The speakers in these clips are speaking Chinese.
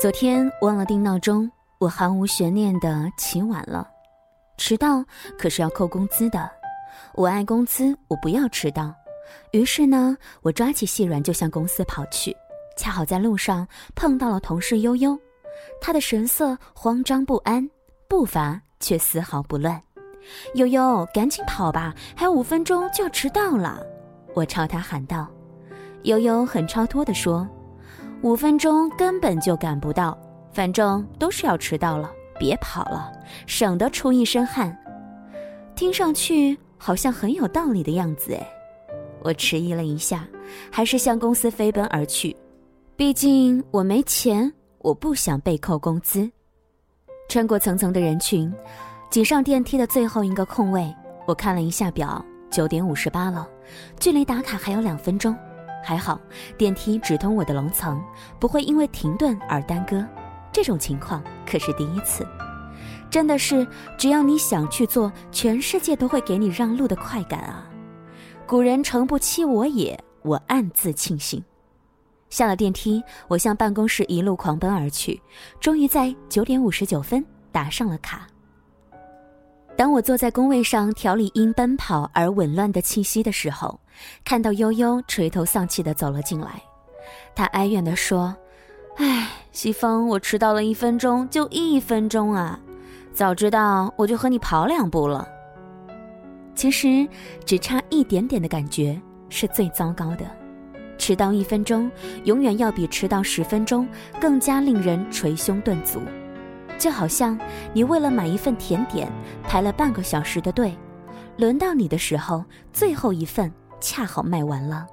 昨天忘了定闹钟，我毫无悬念的起晚了。迟到可是要扣工资的，我爱工资，我不要迟到。于是呢，我抓起细软就向公司跑去。恰好在路上碰到了同事悠悠，他的神色慌张不安，步伐却丝毫不乱。悠悠，赶紧跑吧，还有五分钟就要迟到了！我朝他喊道。悠悠很超脱地说：“五分钟根本就赶不到，反正都是要迟到了，别跑了，省得出一身汗。”听上去好像很有道理的样子哎。我迟疑了一下，还是向公司飞奔而去。毕竟我没钱，我不想被扣工资。穿过层层的人群，挤上电梯的最后一个空位，我看了一下表，九点五十八了，距离打卡还有两分钟。还好，电梯直通我的楼层，不会因为停顿而耽搁。这种情况可是第一次，真的是只要你想去做，全世界都会给你让路的快感啊！古人诚不欺我也，我暗自庆幸。下了电梯，我向办公室一路狂奔而去，终于在九点五十九分打上了卡。当我坐在工位上调理因奔跑而紊乱的气息的时候，看到悠悠垂头丧气的走了进来，他哀怨地说：“唉，西风，我迟到了一分钟，就一分钟啊！早知道我就和你跑两步了。其实，只差一点点的感觉是最糟糕的。”迟到一分钟，永远要比迟到十分钟更加令人捶胸顿足。就好像你为了买一份甜点排了半个小时的队，轮到你的时候，最后一份恰好卖完了。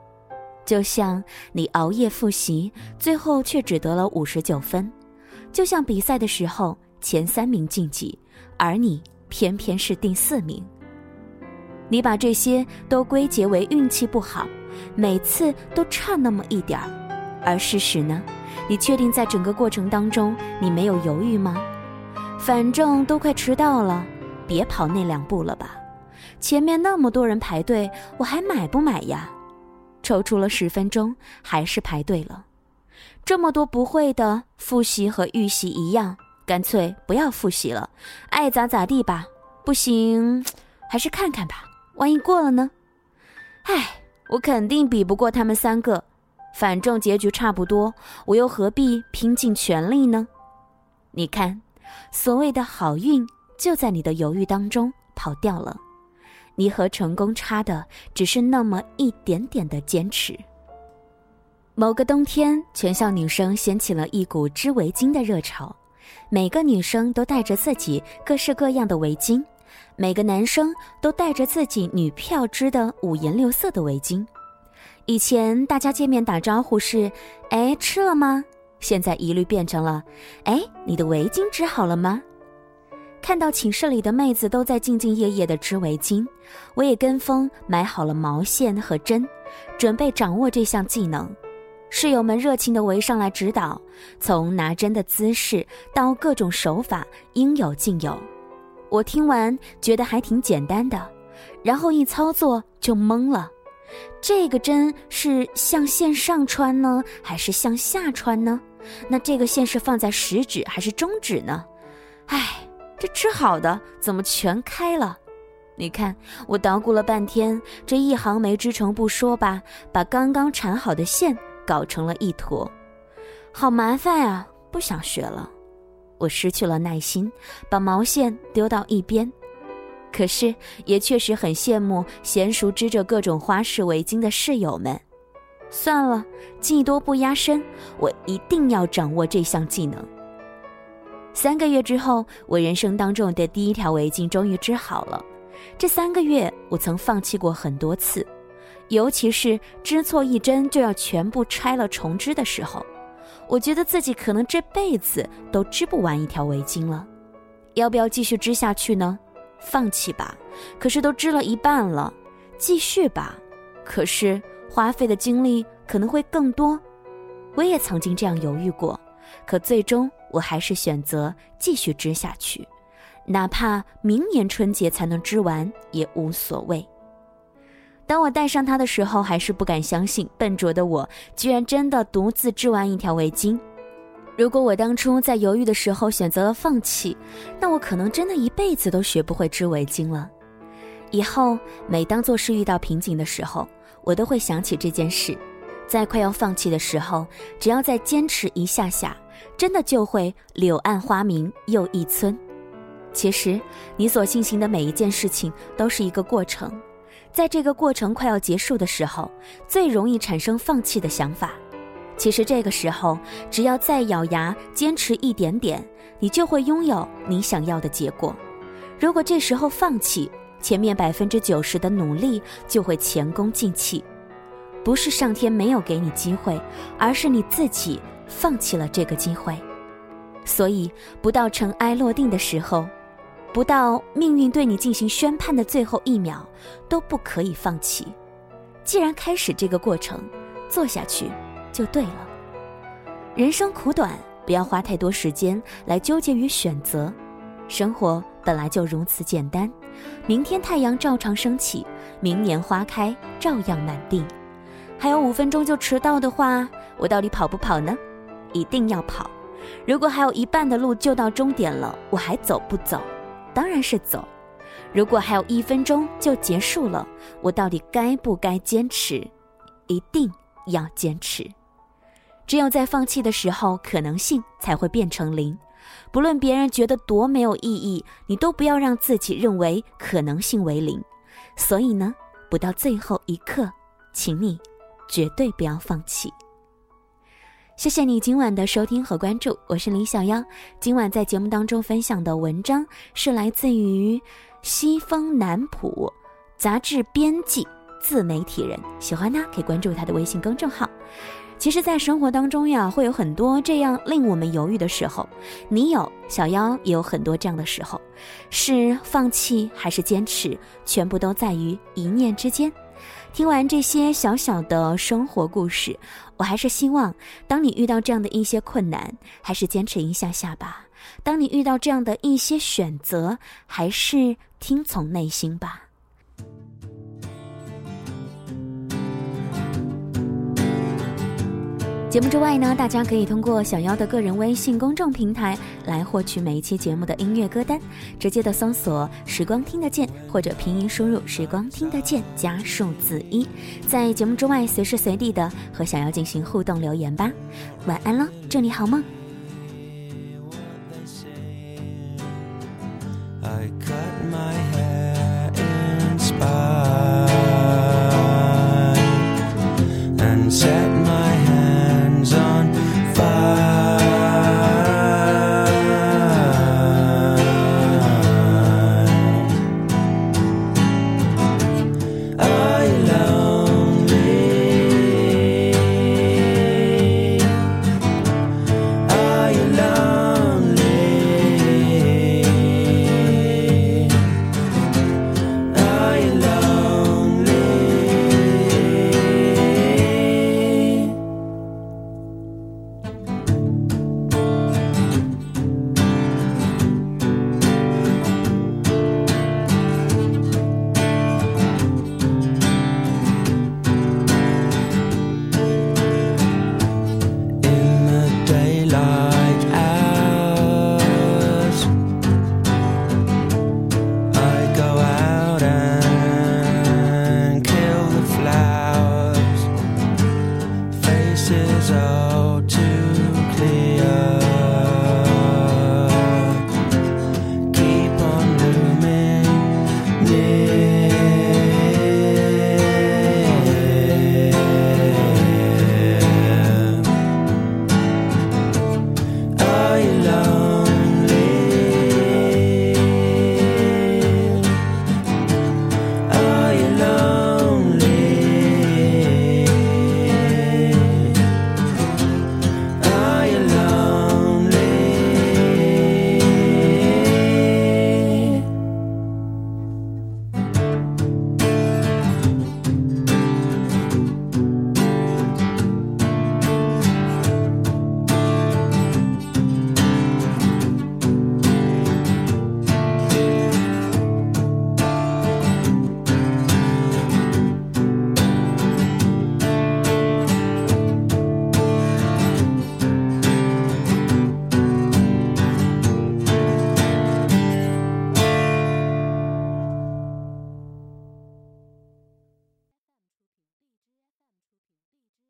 就像你熬夜复习，最后却只得了五十九分。就像比赛的时候，前三名晋级，而你偏偏是第四名。你把这些都归结为运气不好。每次都差那么一点儿，而事实呢？你确定在整个过程当中你没有犹豫吗？反正都快迟到了，别跑那两步了吧。前面那么多人排队，我还买不买呀？抽出了十分钟，还是排队了。这么多不会的，复习和预习一样，干脆不要复习了，爱咋咋地吧。不行，还是看看吧，万一过了呢？唉。我肯定比不过他们三个，反正结局差不多，我又何必拼尽全力呢？你看，所谓的好运就在你的犹豫当中跑掉了，你和成功差的只是那么一点点的坚持。某个冬天，全校女生掀起了一股织围巾的热潮，每个女生都带着自己各式各样的围巾。每个男生都带着自己女票织的五颜六色的围巾。以前大家见面打招呼是“哎，吃了吗？”现在一律变成了“哎，你的围巾织好了吗？”看到寝室里的妹子都在兢兢业业的织围巾，我也跟风买好了毛线和针，准备掌握这项技能。室友们热情地围上来指导，从拿针的姿势到各种手法，应有尽有。我听完觉得还挺简单的，然后一操作就懵了。这个针是向线上穿呢，还是向下穿呢？那这个线是放在食指还是中指呢？唉，这织好的怎么全开了？你看，我捣鼓了半天，这一行没织成不说吧，把刚刚缠好的线搞成了一坨，好麻烦啊！不想学了。我失去了耐心，把毛线丢到一边。可是也确实很羡慕娴熟织着各种花式围巾的室友们。算了，技多不压身，我一定要掌握这项技能。三个月之后，我人生当中的第一条围巾终于织好了。这三个月，我曾放弃过很多次，尤其是织错一针就要全部拆了重织的时候。我觉得自己可能这辈子都织不完一条围巾了，要不要继续织下去呢？放弃吧，可是都织了一半了；继续吧，可是花费的精力可能会更多。我也曾经这样犹豫过，可最终我还是选择继续织下去，哪怕明年春节才能织完也无所谓。当我戴上它的时候，还是不敢相信，笨拙的我居然真的独自织完一条围巾。如果我当初在犹豫的时候选择了放弃，那我可能真的一辈子都学不会织围巾了。以后每当做事遇到瓶颈的时候，我都会想起这件事，在快要放弃的时候，只要再坚持一下下，真的就会柳暗花明又一村。其实，你所进行的每一件事情都是一个过程，在这个过程快要结束的时候，最容易产生放弃的想法。其实这个时候，只要再咬牙坚持一点点，你就会拥有你想要的结果。如果这时候放弃，前面百分之九十的努力就会前功尽弃。不是上天没有给你机会，而是你自己放弃了这个机会。所以，不到尘埃落定的时候，不到命运对你进行宣判的最后一秒，都不可以放弃。既然开始这个过程，做下去。就对了。人生苦短，不要花太多时间来纠结于选择。生活本来就如此简单。明天太阳照常升起，明年花开照样满地。还有五分钟就迟到的话，我到底跑不跑呢？一定要跑。如果还有一半的路就到终点了，我还走不走？当然是走。如果还有一分钟就结束了，我到底该不该坚持？一定要坚持。只有在放弃的时候，可能性才会变成零。不论别人觉得多没有意义，你都不要让自己认为可能性为零。所以呢，不到最后一刻，请你绝对不要放弃。谢谢你今晚的收听和关注，我是李小妖。今晚在节目当中分享的文章是来自于西风南浦杂志编辑、自媒体人，喜欢呢可以关注他的微信公众号。其实，在生活当中呀，会有很多这样令我们犹豫的时候。你有，小妖也有很多这样的时候，是放弃还是坚持，全部都在于一念之间。听完这些小小的生活故事，我还是希望，当你遇到这样的一些困难，还是坚持一下下吧；当你遇到这样的一些选择，还是听从内心吧。节目之外呢，大家可以通过小妖的个人微信公众平台来获取每一期节目的音乐歌单，直接的搜索“时光听得见”或者拼音输入“时光听得见”加数字一，在节目之外随时随地的和小妖进行互动留言吧。晚安喽，祝你好梦。I cut my hair in and set my on fire.